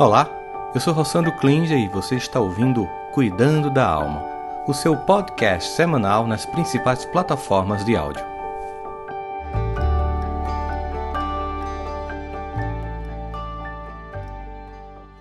Olá, eu sou Rossandro Klinger e você está ouvindo Cuidando da Alma, o seu podcast semanal nas principais plataformas de áudio.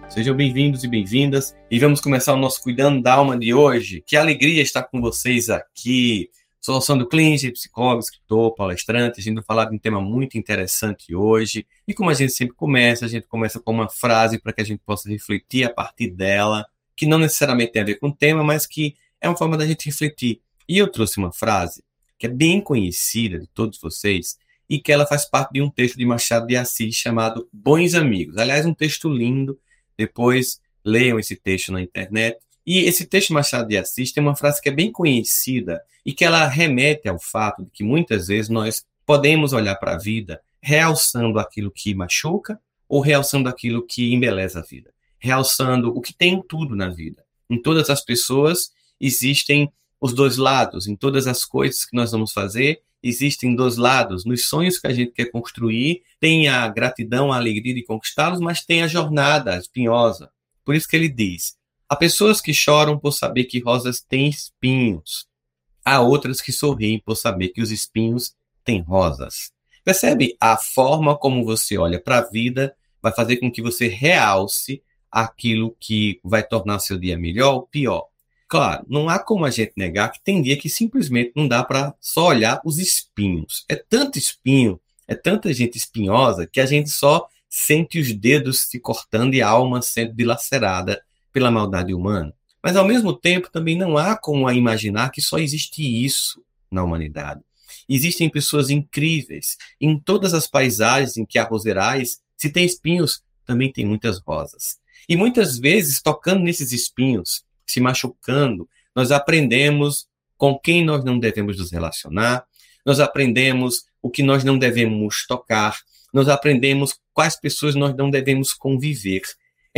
Sejam bem-vindos e bem-vindas e vamos começar o nosso Cuidando da Alma de hoje. Que alegria estar com vocês aqui. Solução do Cliente, psicólogo, escritor, palestrante. A gente vai falar de um tema muito interessante hoje. E como a gente sempre começa, a gente começa com uma frase para que a gente possa refletir a partir dela, que não necessariamente tem a ver com o tema, mas que é uma forma da gente refletir. E eu trouxe uma frase que é bem conhecida de todos vocês e que ela faz parte de um texto de Machado de Assis chamado Bons Amigos. Aliás, um texto lindo. Depois leiam esse texto na internet. E esse texto Machado de Assis tem uma frase que é bem conhecida e que ela remete ao fato de que muitas vezes nós podemos olhar para a vida realçando aquilo que machuca ou realçando aquilo que embeleza a vida, realçando o que tem tudo na vida. Em todas as pessoas existem os dois lados, em todas as coisas que nós vamos fazer, existem dois lados. Nos sonhos que a gente quer construir, tem a gratidão, a alegria de conquistá-los, mas tem a jornada espinhosa. Por isso que ele diz: Há pessoas que choram por saber que rosas têm espinhos. Há outras que sorriem por saber que os espinhos têm rosas. Percebe? A forma como você olha para a vida vai fazer com que você realce aquilo que vai tornar seu dia melhor ou pior. Claro, não há como a gente negar que tem dia que simplesmente não dá para só olhar os espinhos. É tanto espinho, é tanta gente espinhosa que a gente só sente os dedos se cortando e a alma sendo dilacerada pela maldade humana. Mas, ao mesmo tempo, também não há como imaginar que só existe isso na humanidade. Existem pessoas incríveis. Em todas as paisagens em que há roserais, se tem espinhos, também tem muitas rosas. E muitas vezes, tocando nesses espinhos, se machucando, nós aprendemos com quem nós não devemos nos relacionar, nós aprendemos o que nós não devemos tocar, nós aprendemos quais pessoas nós não devemos conviver.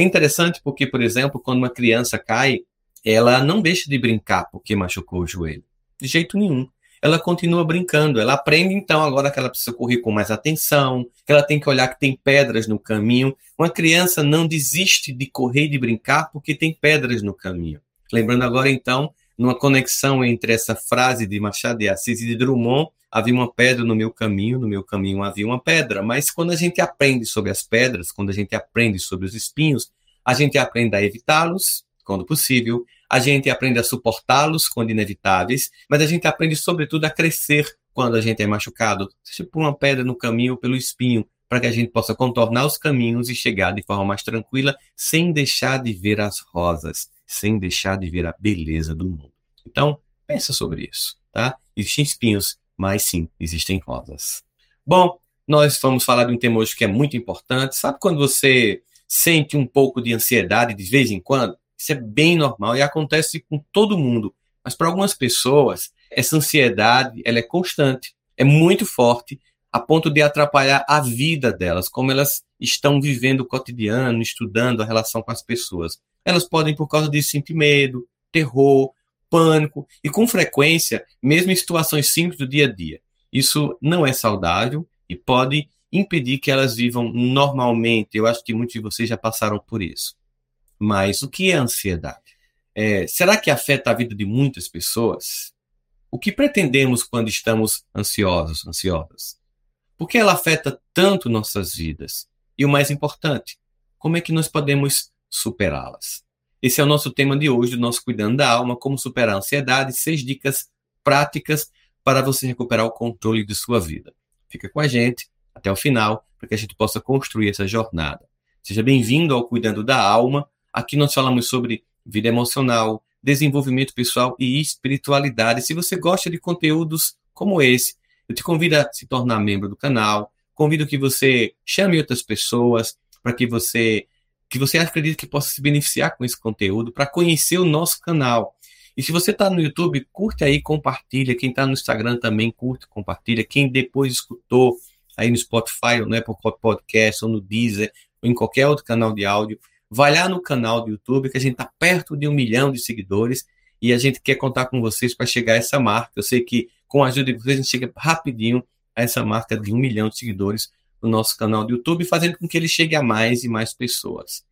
É interessante porque, por exemplo, quando uma criança cai, ela não deixa de brincar porque machucou o joelho. De jeito nenhum. Ela continua brincando. Ela aprende, então, agora que ela precisa correr com mais atenção, que ela tem que olhar que tem pedras no caminho. Uma criança não desiste de correr e de brincar porque tem pedras no caminho. Lembrando agora, então, numa conexão entre essa frase de Machado de Assis e de Drummond, havia uma pedra no meu caminho, no meu caminho havia uma pedra. Mas quando a gente aprende sobre as pedras, quando a gente aprende sobre os espinhos, a gente aprende a evitá-los, quando possível, a gente aprende a suportá-los quando inevitáveis, mas a gente aprende, sobretudo, a crescer quando a gente é machucado, seja por uma pedra no caminho ou pelo espinho, para que a gente possa contornar os caminhos e chegar de forma mais tranquila, sem deixar de ver as rosas, sem deixar de ver a beleza do mundo. Então, pensa sobre isso, tá? Existem espinhos mas sim, existem rosas. Bom, nós vamos falar de um tema hoje que é muito importante. Sabe quando você sente um pouco de ansiedade de vez em quando? Isso é bem normal e acontece com todo mundo. Mas para algumas pessoas, essa ansiedade ela é constante, é muito forte, a ponto de atrapalhar a vida delas, como elas estão vivendo o cotidiano, estudando a relação com as pessoas. Elas podem, por causa disso, sentir medo, terror, pânico e, com frequência, mesmo em situações simples do dia a dia. Isso não é saudável e pode impedir que elas vivam normalmente. Eu acho que muitos de vocês já passaram por isso. Mas o que é ansiedade? É, será que afeta a vida de muitas pessoas? O que pretendemos quando estamos ansiosos, ansiosas? Por que ela afeta tanto nossas vidas? E o mais importante, como é que nós podemos superá-las? Esse é o nosso tema de hoje, do nosso Cuidando da Alma, como superar a ansiedade, seis dicas práticas para você recuperar o controle de sua vida. Fica com a gente até o final, para que a gente possa construir essa jornada. Seja bem-vindo ao Cuidando da Alma. Aqui nós falamos sobre vida emocional, desenvolvimento pessoal e espiritualidade. Se você gosta de conteúdos como esse, eu te convido a se tornar membro do canal, convido que você chame outras pessoas para que você que você acredita que possa se beneficiar com esse conteúdo, para conhecer o nosso canal. E se você está no YouTube, curte aí, compartilha. Quem está no Instagram também curte, compartilha. Quem depois escutou aí no Spotify, ou no Apple Podcast, ou no Deezer, ou em qualquer outro canal de áudio, vai lá no canal do YouTube, que a gente está perto de um milhão de seguidores e a gente quer contar com vocês para chegar a essa marca. Eu sei que com a ajuda de vocês a gente chega rapidinho a essa marca de um milhão de seguidores no nosso canal do YouTube, fazendo com que ele chegue a mais e mais pessoas.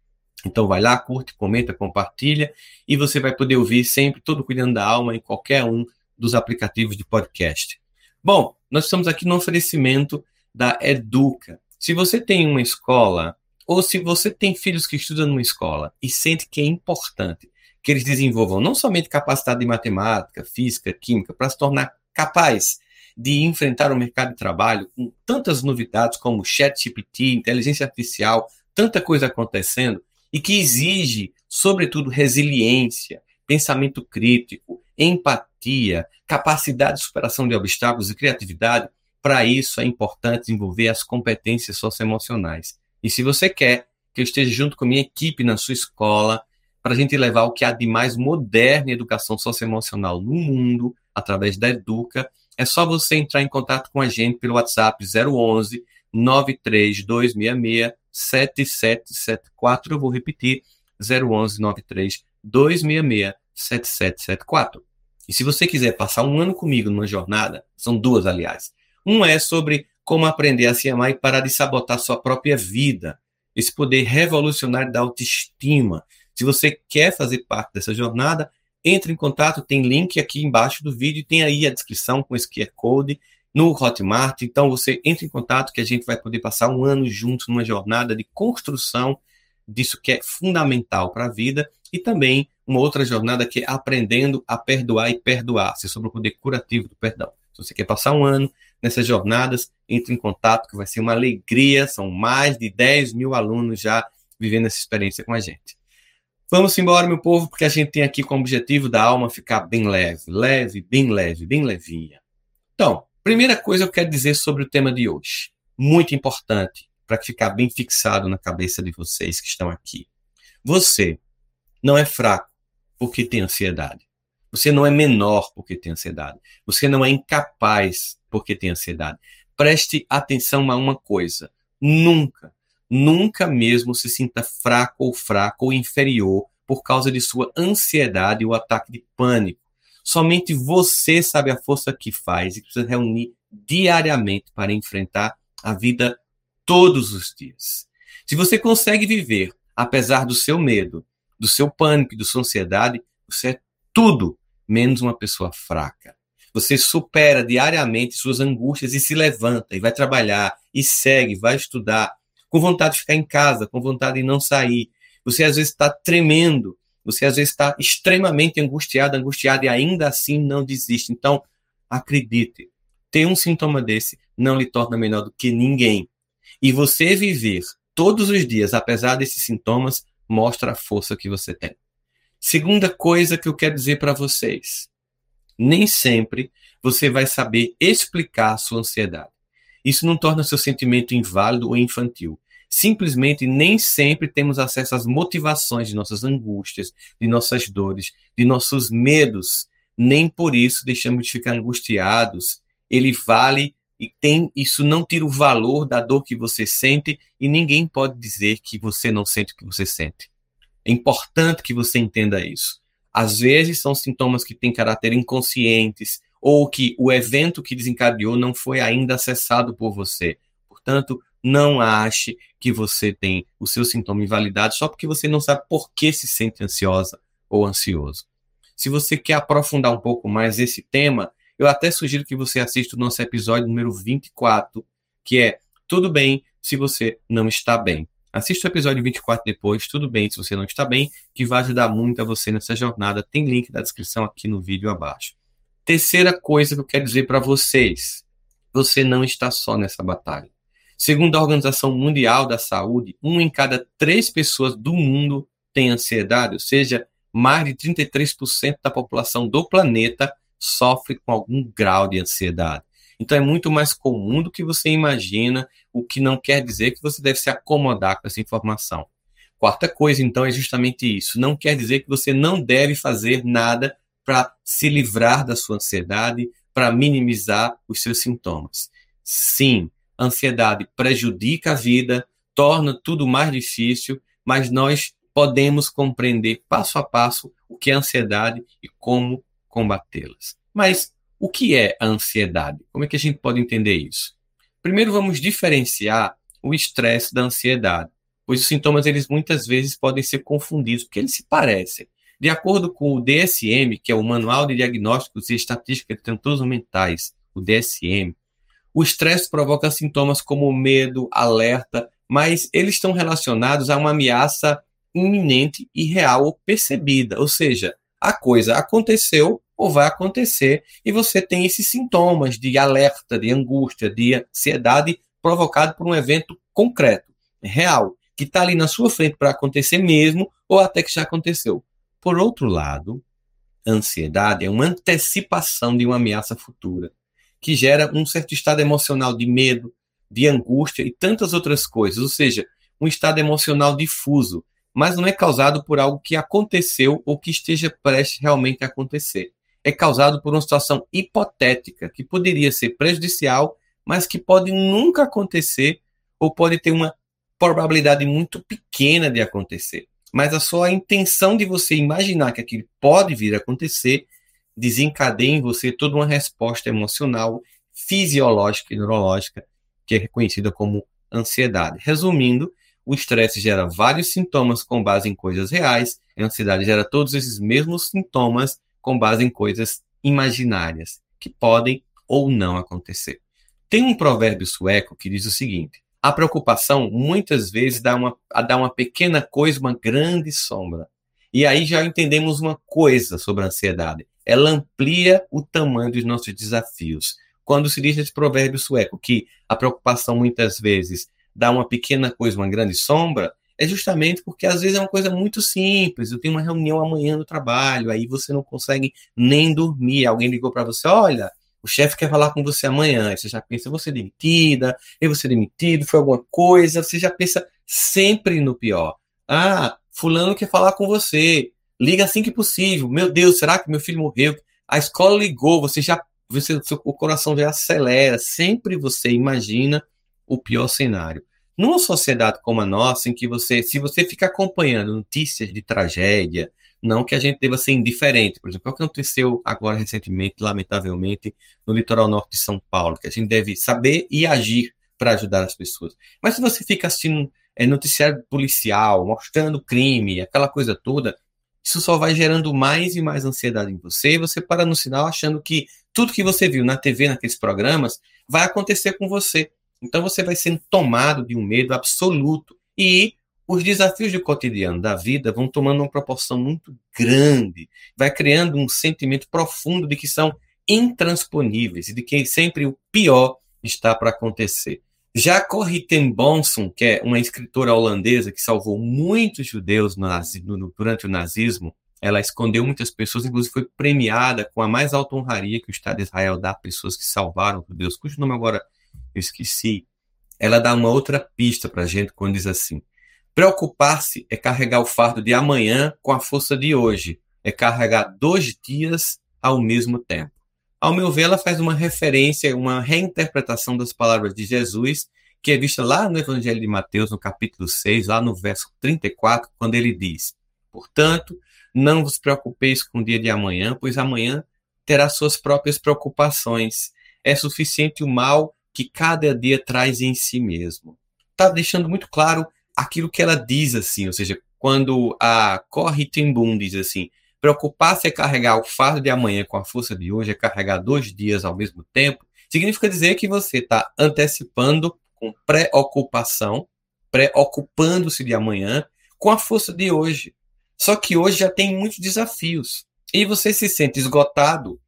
Então vai lá, curte, comenta, compartilha e você vai poder ouvir sempre todo Cuidando da Alma em qualquer um dos aplicativos de podcast. Bom, nós estamos aqui no oferecimento da Educa. Se você tem uma escola ou se você tem filhos que estudam numa escola e sente que é importante que eles desenvolvam não somente capacidade de matemática, física, química, para se tornar capaz de enfrentar o mercado de trabalho com tantas novidades como ChatGPT, inteligência artificial, tanta coisa acontecendo, e que exige, sobretudo, resiliência, pensamento crítico, empatia, capacidade de superação de obstáculos e criatividade, para isso é importante desenvolver as competências socioemocionais. E se você quer que eu esteja junto com a minha equipe na sua escola, para a gente levar o que há de mais moderno em educação socioemocional no mundo, através da Educa, é só você entrar em contato com a gente pelo WhatsApp 011 93266 7774. Eu vou repetir: 011 93 266 7774. E se você quiser passar um ano comigo numa jornada, são duas, aliás. Um é sobre como aprender a se amar e parar de sabotar sua própria vida. Esse poder revolucionário da autoestima. Se você quer fazer parte dessa jornada, entre em contato, tem link aqui embaixo do vídeo, tem aí a descrição com esse QR Code no Hotmart. Então você entra em contato que a gente vai poder passar um ano juntos numa jornada de construção disso que é fundamental para a vida e também uma outra jornada que é aprendendo a perdoar e perdoar-se sobre o poder curativo do perdão. Se você quer passar um ano nessas jornadas, entre em contato que vai ser uma alegria. São mais de 10 mil alunos já vivendo essa experiência com a gente. Vamos embora, meu povo, porque a gente tem aqui como objetivo da alma ficar bem leve, leve, bem leve, bem levinha. Então, Primeira coisa eu quero dizer sobre o tema de hoje, muito importante para ficar bem fixado na cabeça de vocês que estão aqui. Você não é fraco porque tem ansiedade. Você não é menor porque tem ansiedade. Você não é incapaz porque tem ansiedade. Preste atenção a uma coisa: nunca, nunca mesmo se sinta fraco ou fraco ou inferior por causa de sua ansiedade ou ataque de pânico. Somente você sabe a força que faz e precisa reunir diariamente para enfrentar a vida todos os dias. Se você consegue viver apesar do seu medo, do seu pânico da sua ansiedade, você é tudo menos uma pessoa fraca. Você supera diariamente suas angústias e se levanta e vai trabalhar e segue, vai estudar, com vontade de ficar em casa, com vontade de não sair. Você às vezes está tremendo, você às vezes está extremamente angustiado, angustiado e ainda assim não desiste. Então, acredite, ter um sintoma desse não lhe torna menor do que ninguém. E você viver todos os dias, apesar desses sintomas, mostra a força que você tem. Segunda coisa que eu quero dizer para vocês: nem sempre você vai saber explicar a sua ansiedade. Isso não torna seu sentimento inválido ou infantil. Simplesmente nem sempre temos acesso às motivações de nossas angústias, de nossas dores, de nossos medos. Nem por isso deixamos de ficar angustiados. Ele vale e tem isso não tira o valor da dor que você sente e ninguém pode dizer que você não sente o que você sente. É importante que você entenda isso. Às vezes são sintomas que têm caráter inconscientes ou que o evento que desencadeou não foi ainda acessado por você. Portanto, não ache que você tem o seu sintoma invalidado só porque você não sabe por que se sente ansiosa ou ansioso. Se você quer aprofundar um pouco mais esse tema, eu até sugiro que você assista o nosso episódio número 24, que é Tudo bem se você não está bem. Assista o episódio 24 depois, tudo bem se você não está bem, que vai ajudar muito a você nessa jornada. Tem link na descrição aqui no vídeo abaixo. Terceira coisa que eu quero dizer para vocês: você não está só nessa batalha. Segundo a Organização Mundial da Saúde, um em cada três pessoas do mundo tem ansiedade, ou seja, mais de 33% da população do planeta sofre com algum grau de ansiedade. Então é muito mais comum do que você imagina, o que não quer dizer que você deve se acomodar com essa informação. Quarta coisa, então, é justamente isso. Não quer dizer que você não deve fazer nada para se livrar da sua ansiedade, para minimizar os seus sintomas. Sim, a ansiedade prejudica a vida, torna tudo mais difícil, mas nós podemos compreender passo a passo o que é ansiedade e como combatê-las. Mas o que é a ansiedade? Como é que a gente pode entender isso? Primeiro vamos diferenciar o estresse da ansiedade, pois os sintomas eles muitas vezes podem ser confundidos, porque eles se parecem. De acordo com o DSM, que é o Manual de Diagnósticos e Estatística de Transtornos Mentais, o DSM, o estresse provoca sintomas como medo, alerta, mas eles estão relacionados a uma ameaça iminente e real ou percebida, ou seja, a coisa aconteceu ou vai acontecer e você tem esses sintomas de alerta, de angústia, de ansiedade provocado por um evento concreto, real, que está ali na sua frente para acontecer mesmo ou até que já aconteceu. Por outro lado, ansiedade é uma antecipação de uma ameaça futura, que gera um certo estado emocional de medo, de angústia e tantas outras coisas, ou seja, um estado emocional difuso, mas não é causado por algo que aconteceu ou que esteja prestes realmente a acontecer. É causado por uma situação hipotética que poderia ser prejudicial, mas que pode nunca acontecer ou pode ter uma probabilidade muito pequena de acontecer mas a sua intenção de você imaginar que aquilo pode vir a acontecer desencadeia em você toda uma resposta emocional, fisiológica e neurológica que é reconhecida como ansiedade. Resumindo, o estresse gera vários sintomas com base em coisas reais, a ansiedade gera todos esses mesmos sintomas com base em coisas imaginárias, que podem ou não acontecer. Tem um provérbio sueco que diz o seguinte: a preocupação muitas vezes dá uma, dá uma pequena coisa, uma grande sombra. E aí já entendemos uma coisa sobre a ansiedade. Ela amplia o tamanho dos nossos desafios. Quando se diz esse provérbio sueco que a preocupação muitas vezes dá uma pequena coisa, uma grande sombra, é justamente porque às vezes é uma coisa muito simples. Eu tenho uma reunião amanhã no trabalho, aí você não consegue nem dormir. Alguém ligou para você: olha, o chefe quer falar com você amanhã. Você já pensa, você demitida, eu vou ser demitido, foi alguma coisa. Você já pensa sempre no pior. Ah, fulano quer falar com você. Liga assim que possível. Meu Deus, será que meu filho morreu? A escola ligou, você já, você, seu, o coração já acelera. Sempre você imagina o pior cenário. Numa sociedade como a nossa, em que você, se você fica acompanhando notícias de tragédia, não que a gente deva ser indiferente. Por exemplo, o que aconteceu agora recentemente, lamentavelmente, no litoral norte de São Paulo, que a gente deve saber e agir para ajudar as pessoas. Mas se você fica assistindo é, noticiário policial, mostrando crime, aquela coisa toda, isso só vai gerando mais e mais ansiedade em você, e você para no sinal achando que tudo que você viu na TV, naqueles programas, vai acontecer com você. Então você vai sendo tomado de um medo absoluto. E os desafios do cotidiano da vida vão tomando uma proporção muito grande, vai criando um sentimento profundo de que são intransponíveis e de que sempre o pior está para acontecer. Já Corrie ten Bonson, que é uma escritora holandesa que salvou muitos judeus durante o nazismo, ela escondeu muitas pessoas, inclusive foi premiada com a mais alta honraria que o Estado de Israel dá a pessoas que salvaram judeus, cujo nome agora eu esqueci. Ela dá uma outra pista para a gente quando diz assim: Preocupar-se é carregar o fardo de amanhã com a força de hoje, é carregar dois dias ao mesmo tempo. Ao meu ver, ela faz uma referência, uma reinterpretação das palavras de Jesus, que é vista lá no Evangelho de Mateus, no capítulo 6, lá no verso 34, quando ele diz: Portanto, não vos preocupeis com o dia de amanhã, pois amanhã terá suas próprias preocupações. É suficiente o mal que cada dia traz em si mesmo. Está deixando muito claro aquilo que ela diz, assim, ou seja, quando a Corrie ten diz assim, preocupar-se é carregar o fardo de amanhã com a força de hoje, é carregar dois dias ao mesmo tempo, significa dizer que você está antecipando com preocupação, preocupando-se de amanhã com a força de hoje. Só que hoje já tem muitos desafios. E você se sente esgotado,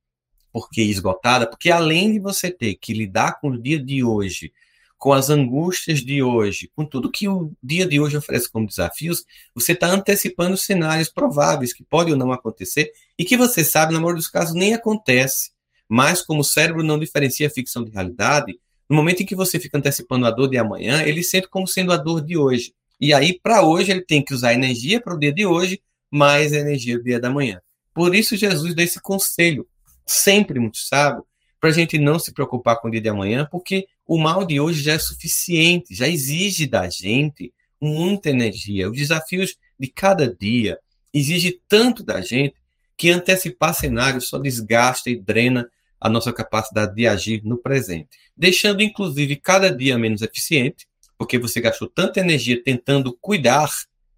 porque esgotada, porque além de você ter que lidar com o dia de hoje com as angústias de hoje, com tudo que o dia de hoje oferece como desafios, você está antecipando cenários prováveis que podem ou não acontecer e que você sabe, na maioria dos casos, nem acontece. Mas, como o cérebro não diferencia ficção de realidade, no momento em que você fica antecipando a dor de amanhã, ele sente como sendo a dor de hoje. E aí, para hoje, ele tem que usar energia para o dia de hoje, mais energia do dia da manhã. Por isso, Jesus dá esse conselho, sempre muito sábio, para a gente não se preocupar com o dia de amanhã, porque o mal de hoje já é suficiente, já exige da gente muita energia. Os desafios de cada dia exigem tanto da gente que antecipar cenários só desgasta e drena a nossa capacidade de agir no presente, deixando inclusive cada dia menos eficiente, porque você gastou tanta energia tentando cuidar,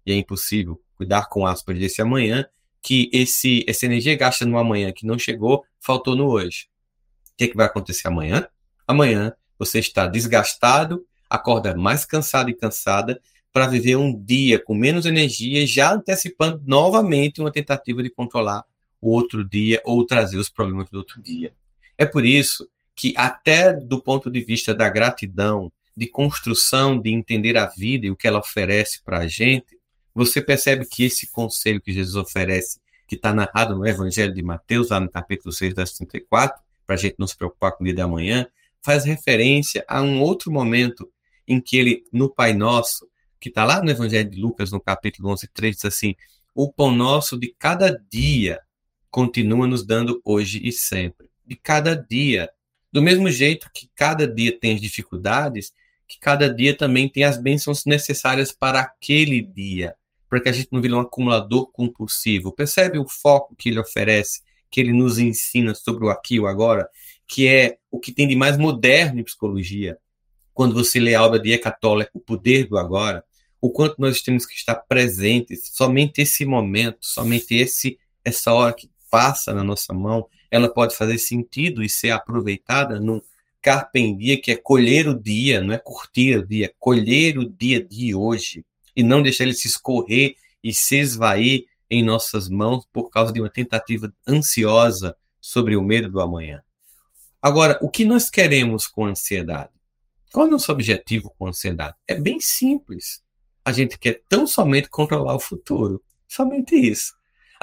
e é impossível cuidar com aspas desse amanhã, que esse, essa energia gasta no amanhã que não chegou, faltou no hoje. O que, é que vai acontecer amanhã? Amanhã você está desgastado, acorda mais cansado e cansada para viver um dia com menos energia, já antecipando novamente uma tentativa de controlar o outro dia ou trazer os problemas do outro dia. É por isso que, até do ponto de vista da gratidão, de construção, de entender a vida e o que ela oferece para a gente, você percebe que esse conselho que Jesus oferece, que está narrado no Evangelho de Mateus, lá no capítulo 6, das 34, para a gente não se preocupar com o dia da manhã, faz referência a um outro momento em que ele, no Pai Nosso, que está lá no Evangelho de Lucas, no capítulo 11, 3, diz assim: O pão nosso de cada dia continua nos dando hoje e sempre. De cada dia. Do mesmo jeito que cada dia tem as dificuldades, que cada dia também tem as bênçãos necessárias para aquele dia, para que a gente não vire um acumulador compulsivo. Percebe o foco que ele oferece, que ele nos ensina sobre o aqui e o agora, que é o que tem de mais moderno em psicologia. Quando você lê a obra de Eckhart O Poder do Agora, o quanto nós temos que estar presentes, somente esse momento, somente esse essa hora que passa na nossa mão, ela pode fazer sentido e ser aproveitada num carpe dia, que é colher o dia, não é curtir o dia, é colher o dia de hoje e não deixar ele se escorrer e se esvair em nossas mãos por causa de uma tentativa ansiosa sobre o medo do amanhã. Agora, o que nós queremos com ansiedade? Qual é o nosso objetivo com ansiedade? É bem simples. A gente quer tão somente controlar o futuro. Somente isso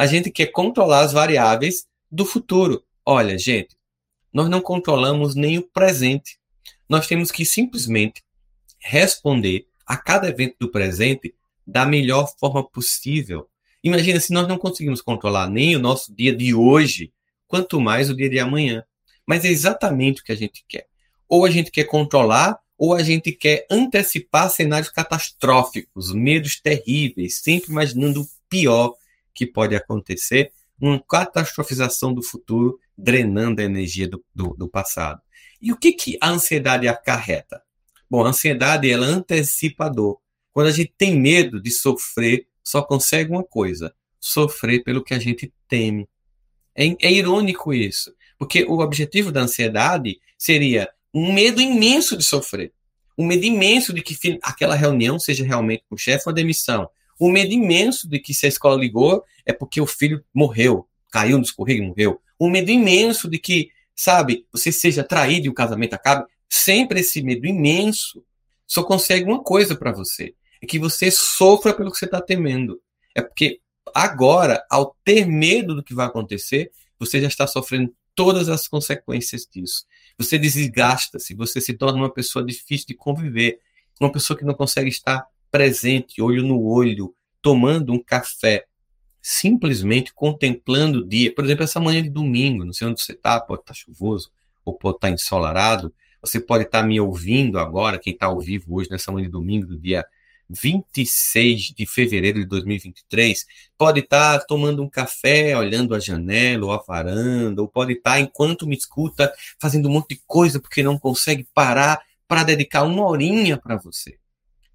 a gente quer controlar as variáveis do futuro. Olha, gente, nós não controlamos nem o presente. Nós temos que simplesmente responder a cada evento do presente da melhor forma possível. Imagina se nós não conseguimos controlar nem o nosso dia de hoje, quanto mais o dia de amanhã. Mas é exatamente o que a gente quer. Ou a gente quer controlar, ou a gente quer antecipar cenários catastróficos, medos terríveis, sempre imaginando o pior que pode acontecer, uma catastrofização do futuro, drenando a energia do, do, do passado. E o que, que a ansiedade acarreta? Bom, a ansiedade ela antecipa a dor. Quando a gente tem medo de sofrer, só consegue uma coisa: sofrer pelo que a gente teme. É, é irônico isso, porque o objetivo da ansiedade seria um medo imenso de sofrer, um medo imenso de que aquela reunião seja realmente com o chefe ou demissão, um medo imenso de que se a escola ligou é porque o filho morreu, caiu no escorrego e morreu. Um medo imenso de que, sabe, você seja traído e o casamento acabe. Sempre esse medo imenso só consegue uma coisa para você: é que você sofra pelo que você está temendo. É porque agora, ao ter medo do que vai acontecer, você já está sofrendo todas as consequências disso. Você desgasta-se, você se torna uma pessoa difícil de conviver, uma pessoa que não consegue estar presente, olho no olho, tomando um café, simplesmente contemplando o dia. Por exemplo, essa manhã de domingo, não sei onde você está, pode estar tá chuvoso ou pode estar tá ensolarado. Você pode estar tá me ouvindo agora, quem está ao vivo hoje, nessa manhã de domingo, do dia 26 de fevereiro de 2023, pode estar tomando um café, olhando a janela ou a varanda, ou pode estar, enquanto me escuta, fazendo um monte de coisa porque não consegue parar para dedicar uma horinha para você.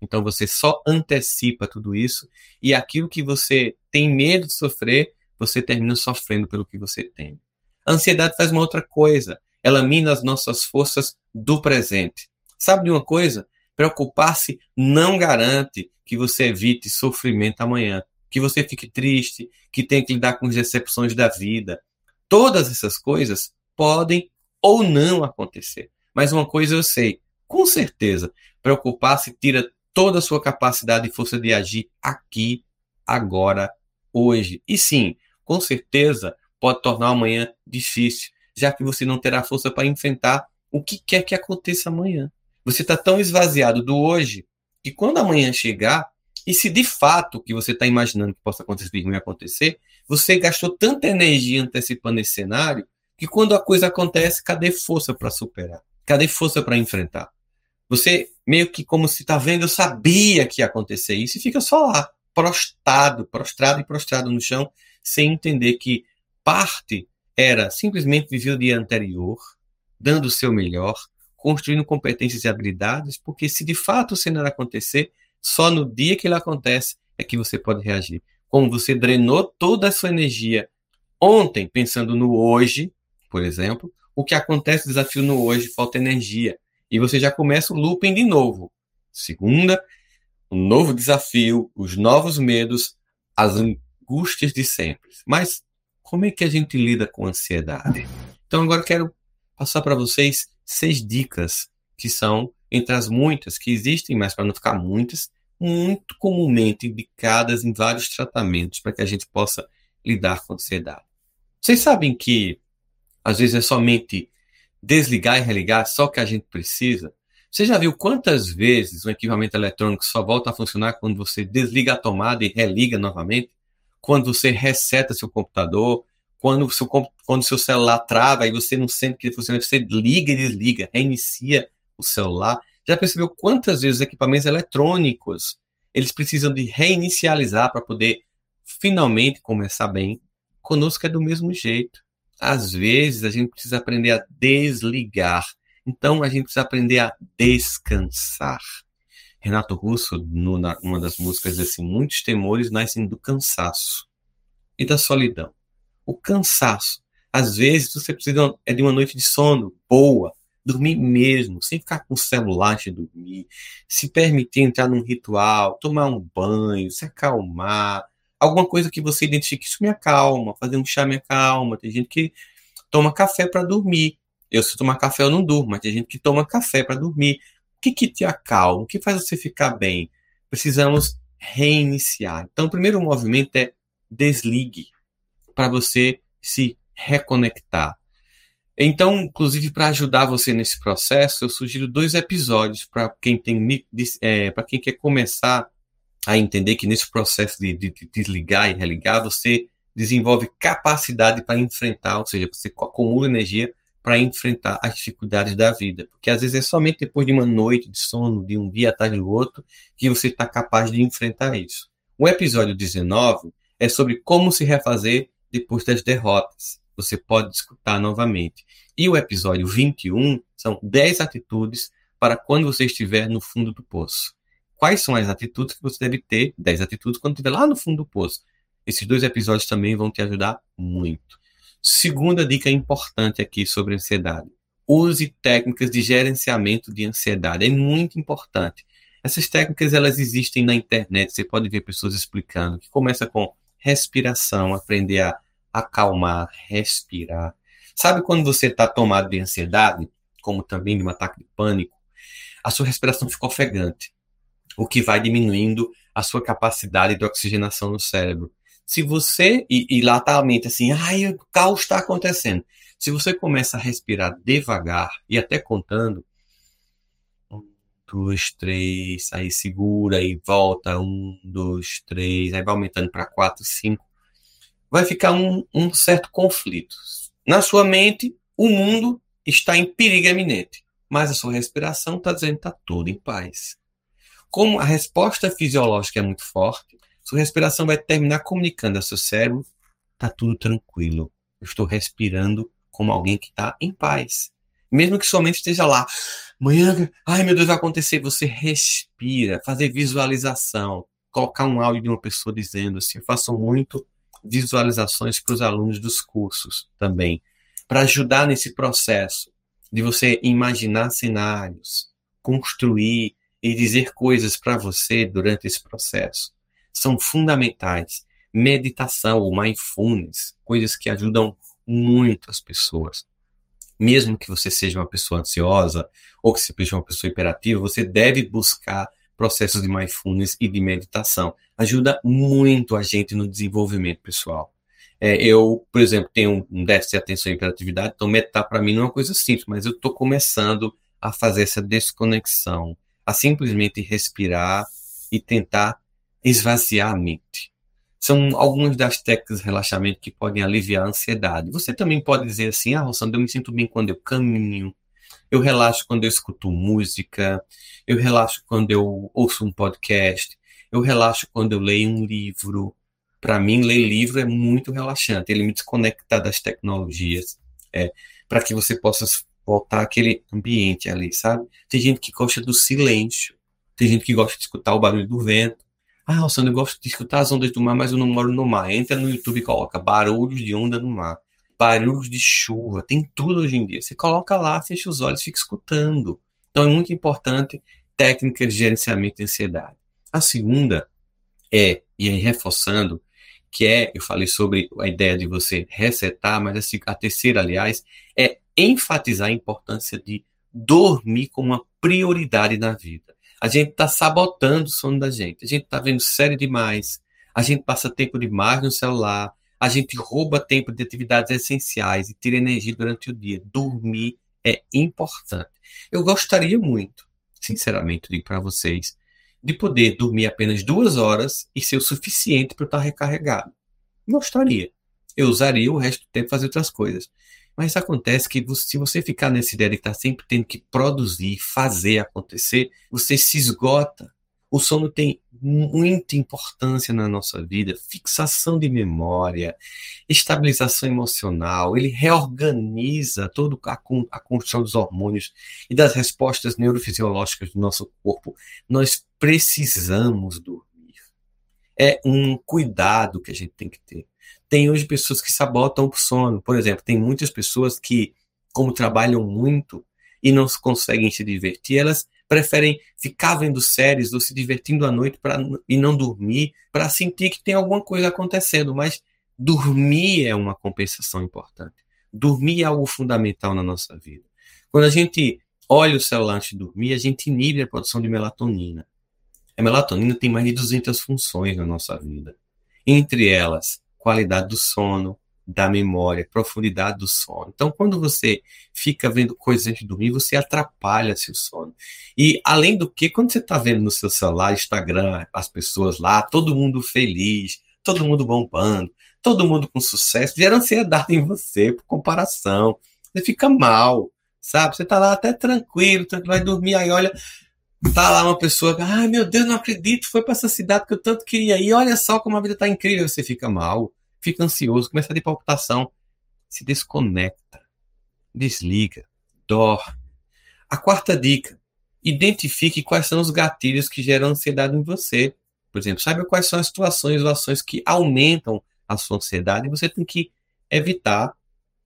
Então você só antecipa tudo isso e aquilo que você tem medo de sofrer, você termina sofrendo pelo que você tem. A ansiedade faz uma outra coisa, ela mina as nossas forças do presente. Sabe de uma coisa? Preocupar-se não garante que você evite sofrimento amanhã, que você fique triste, que tenha que lidar com as decepções da vida. Todas essas coisas podem ou não acontecer. Mas uma coisa eu sei, com certeza, preocupar-se tira toda a sua capacidade e força de agir aqui, agora, hoje. E sim, com certeza pode tornar amanhã difícil, já que você não terá força para enfrentar o que quer que aconteça amanhã. Você está tão esvaziado do hoje que quando amanhã chegar, e se de fato o que você está imaginando que possa acontecer vai acontecer, você gastou tanta energia antecipando esse cenário que quando a coisa acontece, cadê força para superar? Cadê força para enfrentar? Você meio que como se tá vendo, eu sabia que ia acontecer isso e fica só lá, prostrado, prostrado e prostrado no chão, sem entender que parte era simplesmente viver o dia anterior, dando o seu melhor, construindo competências e habilidades, porque se de fato o cenário acontecer, só no dia que ele acontece é que você pode reagir. Como você drenou toda a sua energia ontem pensando no hoje, por exemplo, o que acontece desafio no hoje, falta energia. E você já começa o looping de novo. Segunda, um novo desafio, os novos medos, as angústias de sempre. Mas como é que a gente lida com ansiedade? Então agora quero passar para vocês seis dicas que são entre as muitas que existem, mas para não ficar muitas, muito comumente indicadas em vários tratamentos para que a gente possa lidar com ansiedade. Vocês sabem que às vezes é somente desligar e religar só que a gente precisa? Você já viu quantas vezes um equipamento eletrônico só volta a funcionar quando você desliga a tomada e religa novamente? Quando você reseta seu computador? Quando seu, quando seu celular trava e você não sente que funciona, você liga e desliga, reinicia o celular. Já percebeu quantas vezes equipamentos eletrônicos eles precisam de reinicializar para poder finalmente começar bem? Conosco é do mesmo jeito. Às vezes a gente precisa aprender a desligar. Então a gente precisa aprender a descansar. Renato Russo, numa das músicas, assim: muitos temores nascem do cansaço e da solidão. O cansaço. Às vezes você precisa é de uma noite de sono boa, dormir mesmo, sem ficar com o celular de dormir, se permitir entrar num ritual, tomar um banho, se acalmar, alguma coisa que você identifique, isso me acalma, fazer um chá me acalma. Tem gente que toma café para dormir. Eu, se tomar café, eu não durmo, mas tem gente que toma café para dormir. O que, que te acalma? O que faz você ficar bem? Precisamos reiniciar. Então, o primeiro movimento é desligue para você se reconectar. Então, inclusive, para ajudar você nesse processo, eu sugiro dois episódios para quem tem é, para quem quer começar a entender que nesse processo de, de, de desligar e religar, você desenvolve capacidade para enfrentar, ou seja, você acumula energia para enfrentar as dificuldades da vida. Porque às vezes é somente depois de uma noite de sono, de um dia atrás do outro, que você está capaz de enfrentar isso. O episódio 19 é sobre como se refazer depois das derrotas você pode escutar novamente. E o episódio 21 são 10 atitudes para quando você estiver no fundo do poço. Quais são as atitudes que você deve ter? 10 atitudes quando estiver lá no fundo do poço. Esses dois episódios também vão te ajudar muito. Segunda dica importante aqui sobre ansiedade. Use técnicas de gerenciamento de ansiedade. É muito importante. Essas técnicas elas existem na internet. Você pode ver pessoas explicando que começa com respiração, aprender a acalmar, respirar. Sabe quando você está tomado de ansiedade, como também de um ataque de pânico, a sua respiração fica ofegante, o que vai diminuindo a sua capacidade de oxigenação no cérebro. Se você, e, e lá está a mente assim, ai, o caos está acontecendo. Se você começa a respirar devagar e até contando, dois, três, aí segura e volta, um, dois, três, aí vai aumentando para quatro, cinco, vai ficar um, um certo conflito. Na sua mente, o mundo está em perigo iminente, mas a sua respiração está dizendo que está tudo em paz. Como a resposta fisiológica é muito forte, sua respiração vai terminar comunicando ao seu cérebro: está tudo tranquilo. Eu estou respirando como alguém que está em paz. Mesmo que somente esteja lá, amanhã, ai meu Deus, vai acontecer. Você respira, fazer visualização, colocar um áudio de uma pessoa dizendo assim: eu faço muito visualizações para os alunos dos cursos também, para ajudar nesse processo de você imaginar cenários, construir e dizer coisas para você durante esse processo. São fundamentais. Meditação, mindfulness, coisas que ajudam muito as pessoas. Mesmo que você seja uma pessoa ansiosa ou que você seja uma pessoa hiperativa, você deve buscar processos de mindfulness e de meditação. Ajuda muito a gente no desenvolvimento pessoal. É, eu, por exemplo, tenho um déficit de atenção e hiperatividade, então meditar para mim não é uma coisa simples, mas eu estou começando a fazer essa desconexão, a simplesmente respirar e tentar esvaziar a mente. São algumas das técnicas de relaxamento que podem aliviar a ansiedade. Você também pode dizer assim, ah, Rossandro, eu me sinto bem quando eu caminho, eu relaxo quando eu escuto música, eu relaxo quando eu ouço um podcast, eu relaxo quando eu leio um livro. Para mim, ler livro é muito relaxante, ele me desconecta das tecnologias, é, para que você possa voltar aquele ambiente ali, sabe? Tem gente que gosta do silêncio, tem gente que gosta de escutar o barulho do vento. Ah, o eu gosto de escutar as ondas do mar, mas eu não moro no mar. Entra no YouTube e coloca barulhos de onda no mar, barulhos de chuva, tem tudo hoje em dia. Você coloca lá, fecha os olhos, fica escutando. Então é muito importante técnicas de gerenciamento de ansiedade. A segunda é, e aí reforçando, que é, eu falei sobre a ideia de você resetar, mas a terceira, aliás, é enfatizar a importância de dormir como uma prioridade na vida. A gente está sabotando o sono da gente. A gente está vendo série demais. A gente passa tempo demais no celular. A gente rouba tempo de atividades essenciais e tira energia durante o dia. Dormir é importante. Eu gostaria muito, sinceramente, digo para vocês, de poder dormir apenas duas horas e ser o suficiente para eu estar recarregado. Gostaria. Eu usaria o resto do tempo fazer outras coisas. Mas acontece que se você ficar nessa ideia de estar sempre tendo que produzir, fazer acontecer, você se esgota. O sono tem muita importância na nossa vida, fixação de memória, estabilização emocional, ele reorganiza toda a, a construção dos hormônios e das respostas neurofisiológicas do nosso corpo. Nós precisamos dormir. É um cuidado que a gente tem que ter. Tem hoje pessoas que sabotam o sono. Por exemplo, tem muitas pessoas que, como trabalham muito e não conseguem se divertir, elas preferem ficar vendo séries ou se divertindo à noite pra, e não dormir para sentir que tem alguma coisa acontecendo. Mas dormir é uma compensação importante. Dormir é algo fundamental na nossa vida. Quando a gente olha o celular antes de dormir, a gente inibe a produção de melatonina. A melatonina tem mais de 200 funções na nossa vida. Entre elas, qualidade do sono, da memória, profundidade do sono. Então, quando você fica vendo coisas antes de dormir, você atrapalha seu sono. E, além do que, quando você está vendo no seu celular, Instagram, as pessoas lá, todo mundo feliz, todo mundo bombando, todo mundo com sucesso, gera ansiedade em você, por comparação. Você fica mal, sabe? Você está lá até tranquilo, vai dormir, aí olha, tá lá uma pessoa, ai meu Deus, não acredito, foi para essa cidade que eu tanto queria ir, olha só como a vida tá incrível, você fica mal fica ansioso, começa a ter palpitação, se desconecta, desliga, dorme. A quarta dica: identifique quais são os gatilhos que geram ansiedade em você. Por exemplo, saiba quais são as situações ou ações que aumentam a sua ansiedade e você tem que evitar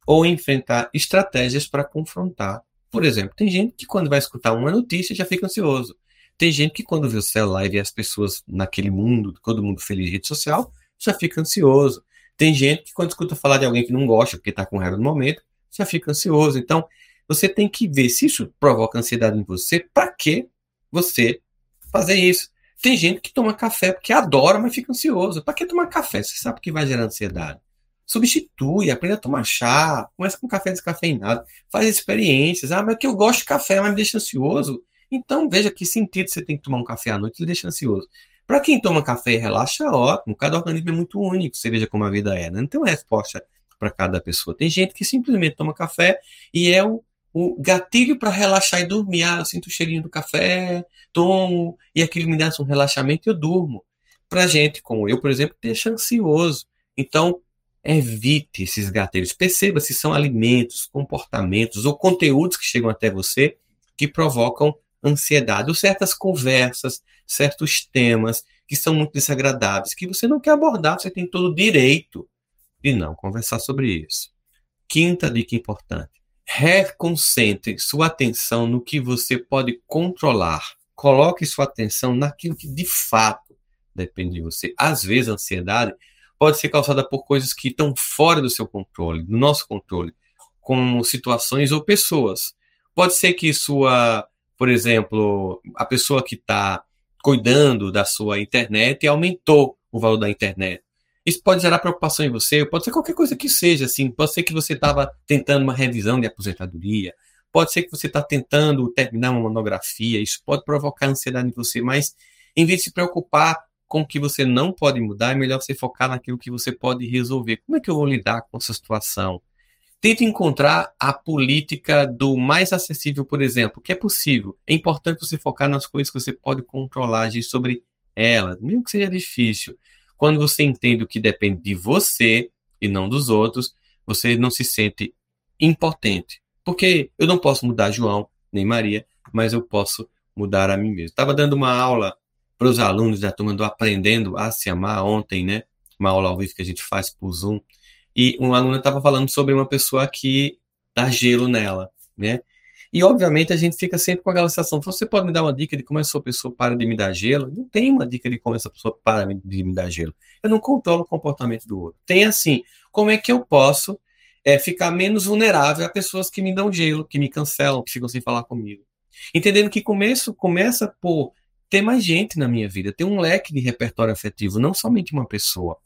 ou enfrentar estratégias para confrontar. Por exemplo, tem gente que quando vai escutar uma notícia já fica ansioso. Tem gente que quando vê o celular e vê as pessoas naquele mundo, todo mundo feliz em rede social, já fica ansioso. Tem gente que quando escuta falar de alguém que não gosta, porque está com raiva no momento, já fica ansioso. Então, você tem que ver se isso provoca ansiedade em você, para que você fazer isso. Tem gente que toma café porque adora, mas fica ansioso. Para que tomar café? Você sabe que vai gerar ansiedade. Substitui, aprenda a tomar chá, começa com café descafeinado, faz experiências. Ah, mas é que eu gosto de café, mas me deixa ansioso. Então, veja que sentido você tem que tomar um café à noite, ele deixa ansioso. Para quem toma café e relaxa, ótimo. Cada organismo é muito único, você veja como a vida é. Né? Não tem uma resposta para cada pessoa. Tem gente que simplesmente toma café e é o, o gatilho para relaxar e dormir. Ah, eu sinto o cheirinho do café, tomo, e aquilo me dá um relaxamento e eu durmo. Para gente, como eu, por exemplo, deixa ansioso. Então, evite esses gatilhos. Perceba se são alimentos, comportamentos ou conteúdos que chegam até você que provocam ansiedade, ou certas conversas, certos temas que são muito desagradáveis, que você não quer abordar, você tem todo o direito de não conversar sobre isso. Quinta dica importante: reconcentre sua atenção no que você pode controlar. Coloque sua atenção naquilo que de fato depende de você. Às vezes, a ansiedade pode ser causada por coisas que estão fora do seu controle, do nosso controle, como situações ou pessoas. Pode ser que sua por exemplo, a pessoa que está cuidando da sua internet aumentou o valor da internet. Isso pode gerar preocupação em você, pode ser qualquer coisa que seja, assim, pode ser que você estava tentando uma revisão de aposentadoria, pode ser que você está tentando terminar uma monografia, isso pode provocar ansiedade em você, mas em vez de se preocupar com o que você não pode mudar, é melhor você focar naquilo que você pode resolver. Como é que eu vou lidar com essa situação? Tente encontrar a política do mais acessível, por exemplo, que é possível. É importante você focar nas coisas que você pode controlar, agir sobre elas, mesmo que seja difícil. Quando você entende o que depende de você e não dos outros, você não se sente impotente. Porque eu não posso mudar João nem Maria, mas eu posso mudar a mim mesmo. Estava dando uma aula para os alunos da turma do Aprendendo a Se Amar ontem, né? Uma aula ao vivo que a gente faz por Zoom. E um aluno estava falando sobre uma pessoa que dá gelo nela, né? E, obviamente, a gente fica sempre com aquela sensação: você pode me dar uma dica de como essa pessoa para de me dar gelo? Não tem uma dica de como essa pessoa para de me dar gelo. Eu não controlo o comportamento do outro. Tem assim: como é que eu posso é, ficar menos vulnerável a pessoas que me dão gelo, que me cancelam, que ficam sem falar comigo? Entendendo que começo, começa por ter mais gente na minha vida, ter um leque de repertório afetivo, não somente uma pessoa.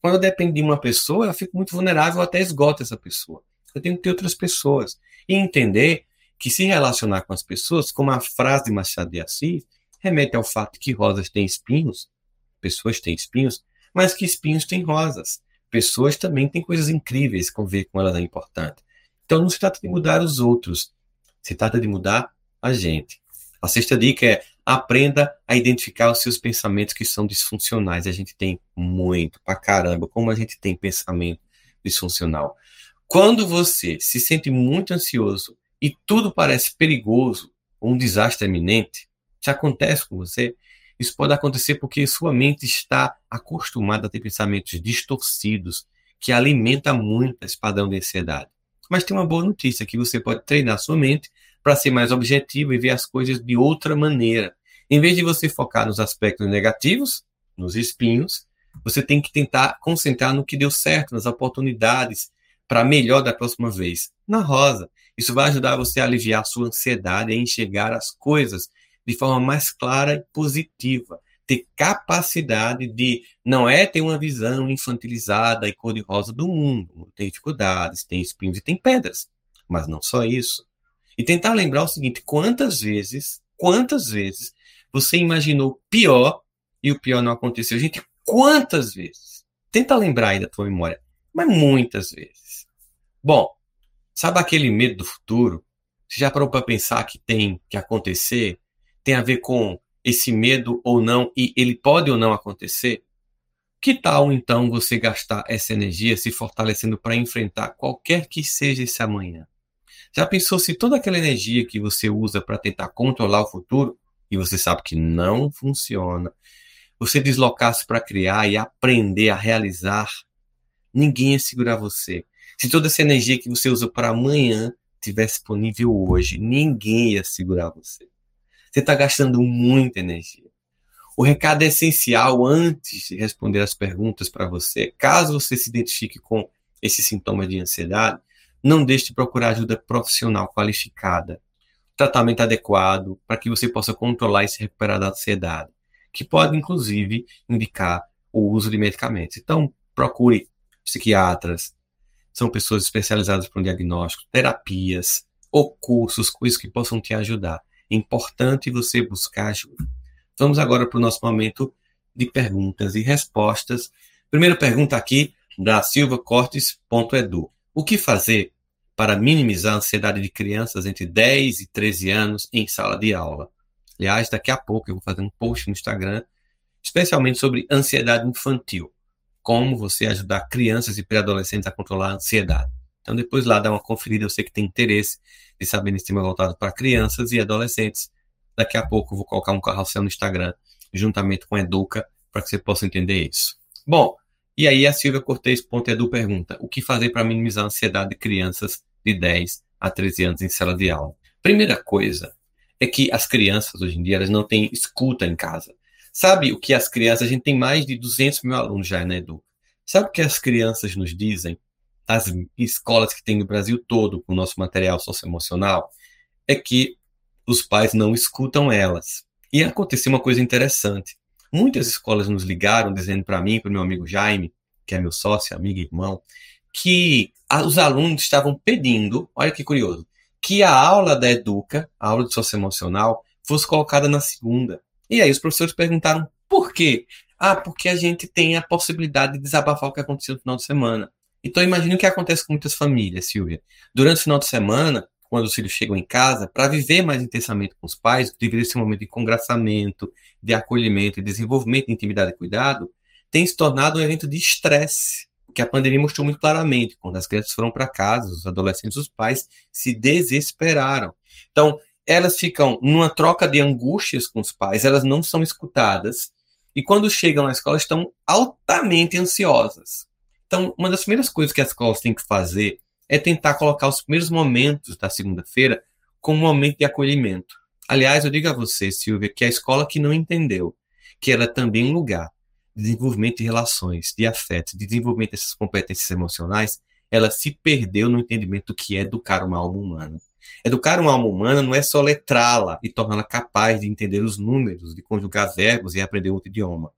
Quando eu dependo de uma pessoa, eu fico muito vulnerável, até esgoto essa pessoa. Eu tenho que ter outras pessoas. E entender que se relacionar com as pessoas, como a frase de Machado de Assis, remete ao fato que rosas têm espinhos, pessoas têm espinhos, mas que espinhos têm rosas. Pessoas também têm coisas incríveis, conviver com elas é importante. Então não se trata de mudar os outros, se trata de mudar a gente. A sexta dica é aprenda a identificar os seus pensamentos que são disfuncionais. A gente tem muito, pra caramba, como a gente tem pensamento disfuncional. Quando você se sente muito ansioso e tudo parece perigoso, um desastre iminente, se acontece com você, isso pode acontecer porque sua mente está acostumada a ter pensamentos distorcidos, que alimenta muito esse padrão de ansiedade. Mas tem uma boa notícia, que você pode treinar sua mente para ser mais objetivo e ver as coisas de outra maneira. Em vez de você focar nos aspectos negativos, nos espinhos, você tem que tentar concentrar no que deu certo, nas oportunidades para melhor da próxima vez. Na rosa, isso vai ajudar você a aliviar a sua ansiedade e enxergar as coisas de forma mais clara e positiva. Ter capacidade de não é ter uma visão infantilizada e cor-de-rosa do mundo. Tem dificuldades, tem espinhos e tem pedras. Mas não só isso. E tentar lembrar o seguinte: quantas vezes, quantas vezes você imaginou pior e o pior não aconteceu? Gente, quantas vezes? Tenta lembrar aí da tua memória, mas muitas vezes. Bom, Sabe aquele medo do futuro? Você já parou para pensar que tem que acontecer? Tem a ver com esse medo ou não e ele pode ou não acontecer? Que tal então você gastar essa energia se fortalecendo para enfrentar qualquer que seja esse amanhã? Já pensou se toda aquela energia que você usa para tentar controlar o futuro e você sabe que não funciona, você deslocasse para criar e aprender a realizar, ninguém ia segurar você. Se toda essa energia que você usa para amanhã tivesse disponível hoje, ninguém ia segurar você. Você está gastando muita energia. O recado é essencial antes de responder as perguntas para você. Caso você se identifique com esse sintoma de ansiedade, não deixe de procurar ajuda profissional qualificada, tratamento adequado para que você possa controlar e se recuperar da ansiedade, que pode inclusive indicar o uso de medicamentos. Então, procure psiquiatras, são pessoas especializadas para um diagnóstico, terapias ou cursos, coisas que possam te ajudar. É importante você buscar ajuda. Vamos agora para o nosso momento de perguntas e respostas. Primeira pergunta aqui da silvacortes.edu. O que fazer para minimizar a ansiedade de crianças entre 10 e 13 anos em sala de aula? Aliás, daqui a pouco eu vou fazer um post no Instagram especialmente sobre ansiedade infantil como você ajudar crianças e pré-adolescentes a controlar a ansiedade. Então, depois lá dá uma conferida, eu sei que tem interesse de saber nesse tema voltado para crianças e adolescentes. Daqui a pouco eu vou colocar um carrossel no Instagram, juntamente com a Educa, para que você possa entender isso. Bom, e aí a Silvia Cortez.edu pergunta: o que fazer para minimizar a ansiedade de crianças de 10 a 13 anos em sala de aula? Primeira coisa é que as crianças hoje em dia elas não têm escuta em casa. Sabe o que as crianças, a gente tem mais de 200 mil alunos já, né, Edu? Sabe o que as crianças nos dizem, as escolas que tem no Brasil todo com o nosso material socioemocional? É que os pais não escutam elas. E aconteceu uma coisa interessante. Muitas escolas nos ligaram dizendo para mim, para meu amigo Jaime, que é meu sócio, amigo e irmão, que os alunos estavam pedindo, olha que curioso, que a aula da Educa, a aula de socioemocional, fosse colocada na segunda. E aí os professores perguntaram por quê? Ah, porque a gente tem a possibilidade de desabafar o que aconteceu no final de semana. Então imagine o que acontece com muitas famílias, Silvia. Durante o final de semana, quando os filhos chegam em casa, para viver mais intensamente com os pais, deveria ser um momento de congraçamento, de acolhimento, de desenvolvimento de intimidade e cuidado, tem se tornado um evento de estresse. Porque a pandemia mostrou muito claramente, quando as crianças foram para casa, os adolescentes, os pais se desesperaram. Então, elas ficam numa troca de angústias com os pais, elas não são escutadas, e quando chegam na escola estão altamente ansiosas. Então, uma das primeiras coisas que as escolas têm que fazer é tentar colocar os primeiros momentos da segunda-feira como um momento de acolhimento. Aliás, eu digo a você, Silvia, que a escola que não entendeu que ela é também um lugar de desenvolvimento de relações, de afetos, de desenvolvimento dessas competências emocionais, ela se perdeu no entendimento do que é educar uma alma humana. Educar uma alma humana não é só letrá-la e torná-la capaz de entender os números, de conjugar verbos e aprender outro idioma.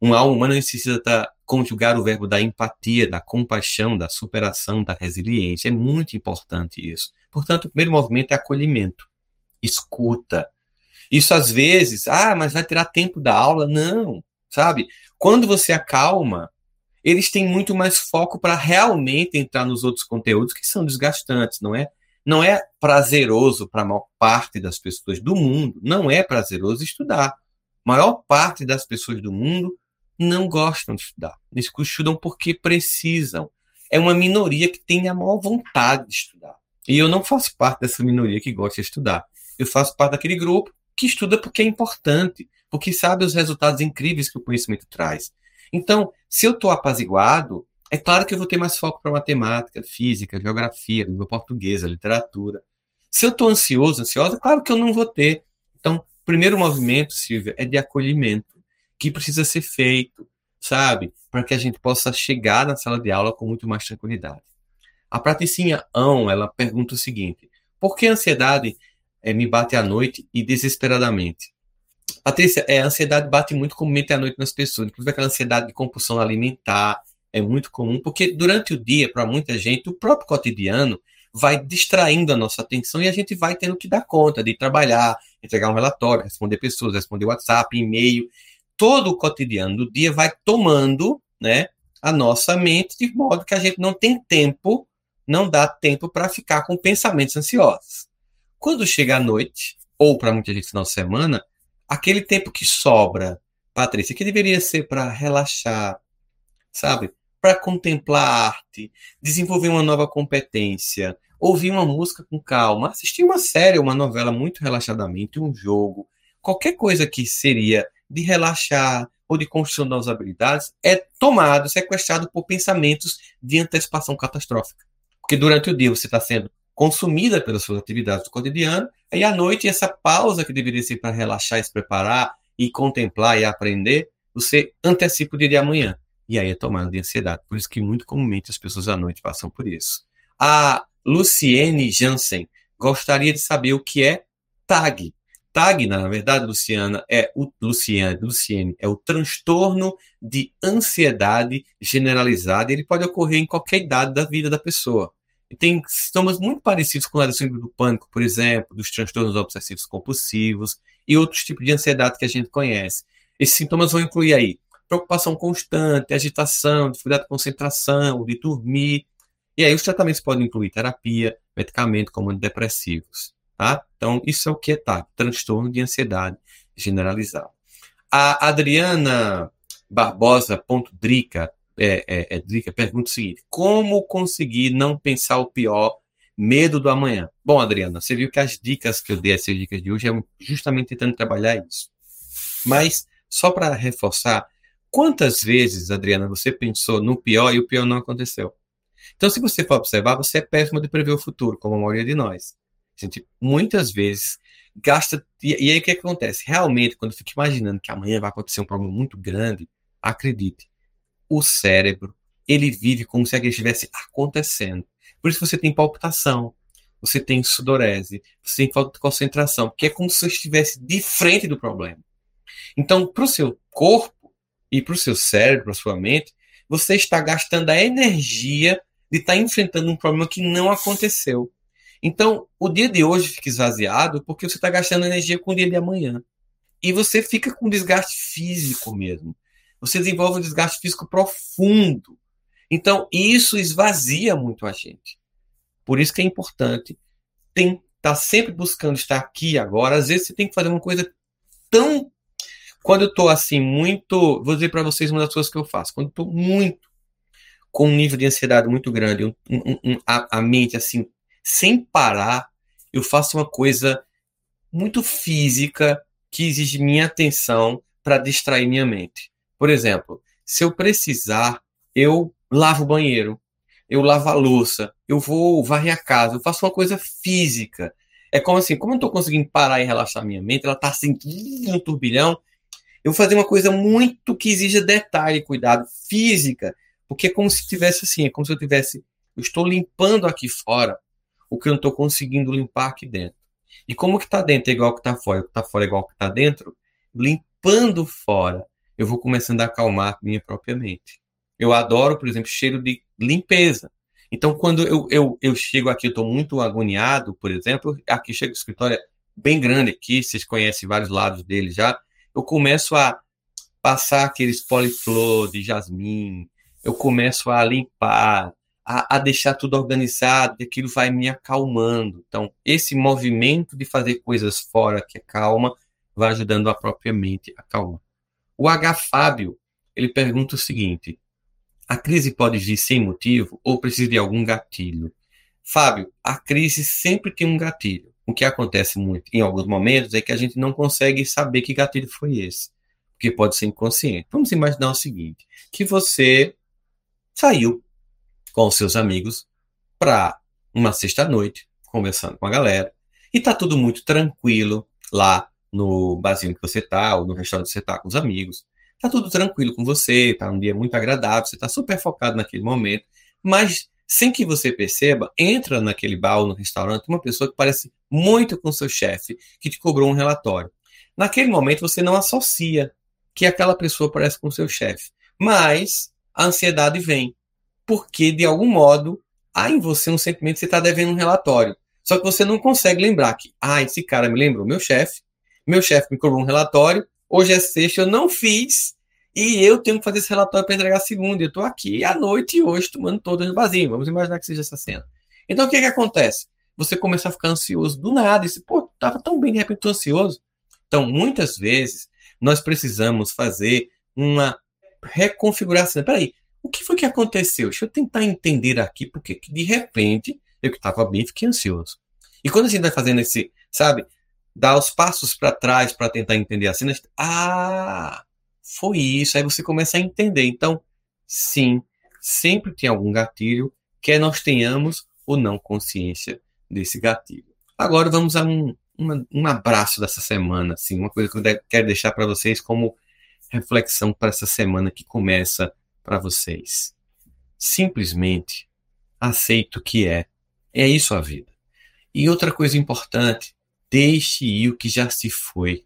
Uma alma humana necessita conjugar o verbo da empatia, da compaixão, da superação, da resiliência. É muito importante isso. Portanto, o primeiro movimento é acolhimento. Escuta. Isso às vezes, ah, mas vai tirar tempo da aula? Não, sabe? Quando você acalma, eles têm muito mais foco para realmente entrar nos outros conteúdos que são desgastantes, não é? Não é prazeroso para a maior parte das pessoas do mundo, não é prazeroso estudar. A maior parte das pessoas do mundo não gostam de estudar. Eles estudam porque precisam. É uma minoria que tem a maior vontade de estudar. E eu não faço parte dessa minoria que gosta de estudar. Eu faço parte daquele grupo que estuda porque é importante, porque sabe os resultados incríveis que o conhecimento traz. Então, se eu estou apaziguado, é claro que eu vou ter mais foco para matemática, física, geografia, língua portuguesa, literatura. Se eu estou ansioso, ansiosa, claro que eu não vou ter. Então, o primeiro movimento, Silvia, é de acolhimento, que precisa ser feito, sabe? Para que a gente possa chegar na sala de aula com muito mais tranquilidade. A Praticinha Ão, ela pergunta o seguinte: por que a ansiedade é, me bate à noite e desesperadamente? Patrícia, é, a ansiedade bate muito comumente à noite nas pessoas, inclusive aquela ansiedade de compulsão alimentar, é muito comum, porque durante o dia, para muita gente, o próprio cotidiano vai distraindo a nossa atenção e a gente vai tendo que dar conta de trabalhar, entregar um relatório, responder pessoas, responder WhatsApp, e-mail. Todo o cotidiano do dia vai tomando né, a nossa mente de modo que a gente não tem tempo, não dá tempo para ficar com pensamentos ansiosos. Quando chega a noite, ou para muita gente final de semana, aquele tempo que sobra, Patrícia, que deveria ser para relaxar, sabe? para contemplar a arte, desenvolver uma nova competência, ouvir uma música com calma, assistir uma série, uma novela muito relaxadamente, um jogo, qualquer coisa que seria de relaxar ou de construção novas habilidades, é tomado, sequestrado por pensamentos de antecipação catastrófica. Porque durante o dia você está sendo consumida pelas suas atividades do cotidiano, e à noite essa pausa que deveria ser para relaxar se preparar e contemplar e aprender, você antecipa o dia de amanhã e aí é tomada de ansiedade. Por isso que muito comumente as pessoas à noite passam por isso. A Luciene Jansen gostaria de saber o que é TAG. TAG, na verdade, Luciana, é o Luciane, Luciene, é o transtorno de ansiedade generalizada. Ele pode ocorrer em qualquer idade da vida da pessoa. Tem sintomas muito parecidos com a síndrome do pânico, por exemplo, dos transtornos obsessivos compulsivos e outros tipos de ansiedade que a gente conhece. Esses sintomas vão incluir aí preocupação constante, agitação, dificuldade de concentração, de dormir. E aí os tratamentos podem incluir terapia, medicamento como antidepressivos. Tá? Então, isso é o que é TAG, transtorno de ansiedade generalizado. A Adriana Barbosa, ponto Drica, é, é, é, Drica, pergunta o seguinte: como conseguir não pensar o pior, medo do amanhã? Bom, Adriana, você viu que as dicas que eu dei, essas dicas de hoje, é justamente tentando trabalhar isso. Mas, só para reforçar, Quantas vezes, Adriana, você pensou no pior e o pior não aconteceu? Então, se você for observar, você é péssimo de prever o futuro, como a maioria de nós. A gente muitas vezes gasta. E, aí o que, acontece? Realmente, quando eu fico imaginando que amanhã vai acontecer um problema muito grande, acredite, o cérebro ele vive como se aquilo estivesse acontecendo. Por isso você tem palpitação, você tem sudorese, você tem falta de concentração, porque é como se você estivesse de frente do problema. Então, para o seu corpo, e para o seu cérebro, para a sua mente, você está gastando a energia de estar enfrentando um problema que não aconteceu. Então, o dia de hoje fica esvaziado porque você está gastando energia com o dia de amanhã. E você fica com desgaste físico mesmo. Você desenvolve um desgaste físico profundo. Então, isso esvazia muito a gente. Por isso que é importante estar tá sempre buscando estar aqui agora. Às vezes você tem que fazer uma coisa tão quando eu tô assim, muito. Vou dizer para vocês uma das coisas que eu faço. Quando tô muito com um nível de ansiedade muito grande, um, um, um, a, a mente assim, sem parar, eu faço uma coisa muito física que exige minha atenção para distrair minha mente. Por exemplo, se eu precisar, eu lavo o banheiro, eu lavo a louça, eu vou varrer a casa, eu faço uma coisa física. É como assim, como eu estou conseguindo parar e relaxar minha mente, ela está assim, um turbilhão, eu vou fazer uma coisa muito que exija detalhe, cuidado, física, porque é como se tivesse assim, é como se eu tivesse, eu estou limpando aqui fora o que eu não estou conseguindo limpar aqui dentro. E como que está dentro é igual que está fora, o que está fora é igual que está dentro, limpando fora, eu vou começando a acalmar minha própria mente. Eu adoro, por exemplo, cheiro de limpeza. Então, quando eu, eu, eu chego aqui, eu estou muito agoniado, por exemplo, aqui chega o escritório é bem grande aqui, vocês conhecem vários lados dele já, eu começo a passar aqueles poliflor de jasmim, eu começo a limpar, a, a deixar tudo organizado, e aquilo vai me acalmando. Então, esse movimento de fazer coisas fora que é calma, vai ajudando a própria mente a acalmar. O H. Fábio, ele pergunta o seguinte, a crise pode vir sem motivo ou precisa de algum gatilho? Fábio, a crise sempre tem um gatilho. O que acontece muito em alguns momentos é que a gente não consegue saber que gatilho foi esse, porque pode ser inconsciente. Vamos imaginar o seguinte: que você saiu com seus amigos para uma sexta-noite, conversando com a galera, e tá tudo muito tranquilo lá no barzinho que você tá, ou no restaurante que você tá com os amigos tá tudo tranquilo com você, tá um dia muito agradável, você tá super focado naquele momento, mas sem que você perceba, entra naquele bar ou no restaurante uma pessoa que parece muito com seu chefe, que te cobrou um relatório. Naquele momento você não associa que aquela pessoa parece com seu chefe, mas a ansiedade vem, porque de algum modo há em você um sentimento que você está devendo um relatório. Só que você não consegue lembrar que, ah, esse cara me lembrou meu chefe, meu chefe me cobrou um relatório, Hoje é sexta, eu não fiz. E eu tenho que fazer esse relatório para entregar segunda. Eu estou aqui à noite hoje tomando todas no vazio. Vamos imaginar que seja essa cena. Então o que, que acontece? Você começa a ficar ansioso do nada. E você, pô, tava tão bem, de repente tô ansioso. Então, muitas vezes, nós precisamos fazer uma reconfiguração. Peraí, o que foi que aconteceu? Deixa eu tentar entender aqui, porque de repente eu que estava bem fiquei ansioso. E quando a gente vai fazendo esse, sabe, dar os passos para trás para tentar entender a cena. Ah, foi isso. Aí você começa a entender. Então, sim, sempre tem algum gatilho, quer nós tenhamos ou não consciência desse gatilho. Agora vamos a um, uma, um abraço dessa semana, assim, uma coisa que eu quero deixar para vocês como reflexão para essa semana que começa para vocês. Simplesmente aceito o que é. É isso a vida. E outra coisa importante, Deixe ir o que já se foi.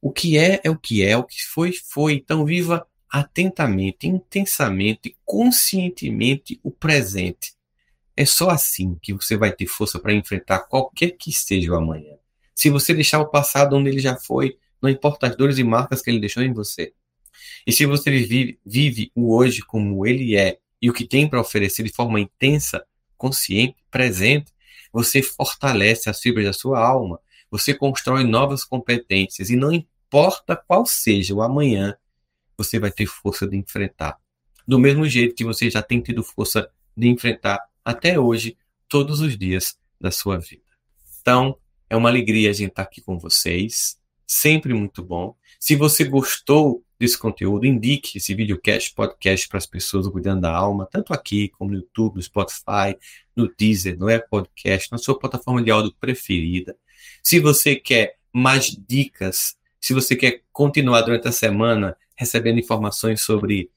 O que é, é o que é, o que foi, foi. Então, viva atentamente, intensamente, conscientemente o presente. É só assim que você vai ter força para enfrentar qualquer que seja o amanhã. Se você deixar o passado onde ele já foi, não importa as dores e marcas que ele deixou em você. E se você vive, vive o hoje como ele é e o que tem para oferecer de forma intensa, consciente, presente, você fortalece as fibras da sua alma, você constrói novas competências e não importa qual seja o amanhã, você vai ter força de enfrentar. Do mesmo jeito que você já tem tido força de enfrentar até hoje, todos os dias da sua vida. Então, é uma alegria a gente estar aqui com vocês, sempre muito bom. Se você gostou desse conteúdo, indique esse videocast, podcast para as pessoas cuidando da alma, tanto aqui como no YouTube, no Spotify, no Deezer, no Apple Podcast, na sua plataforma de áudio preferida. Se você quer mais dicas, se você quer continuar durante a semana recebendo informações sobre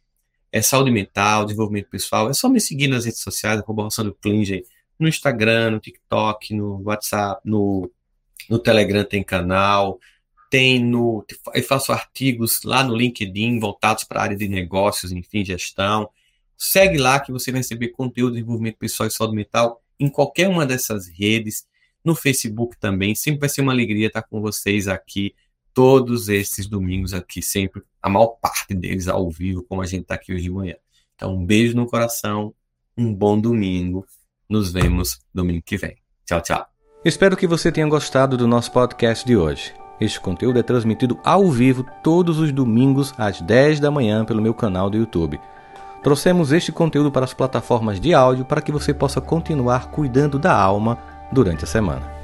é, saúde mental, desenvolvimento pessoal, é só me seguir nas redes sociais, arroba do Klinger, no Instagram, no TikTok, no WhatsApp, no, no Telegram tem canal, tem no. Eu faço artigos lá no LinkedIn voltados para a área de negócios, enfim, gestão. Segue lá que você vai receber conteúdo de desenvolvimento pessoal e saúde mental em qualquer uma dessas redes. No Facebook também. Sempre vai ser uma alegria estar com vocês aqui todos esses domingos aqui, sempre, a maior parte deles ao vivo, como a gente está aqui hoje de manhã. Então, um beijo no coração, um bom domingo. Nos vemos domingo que vem. Tchau, tchau. Espero que você tenha gostado do nosso podcast de hoje. Este conteúdo é transmitido ao vivo todos os domingos às 10 da manhã pelo meu canal do YouTube. Trouxemos este conteúdo para as plataformas de áudio para que você possa continuar cuidando da alma durante a semana.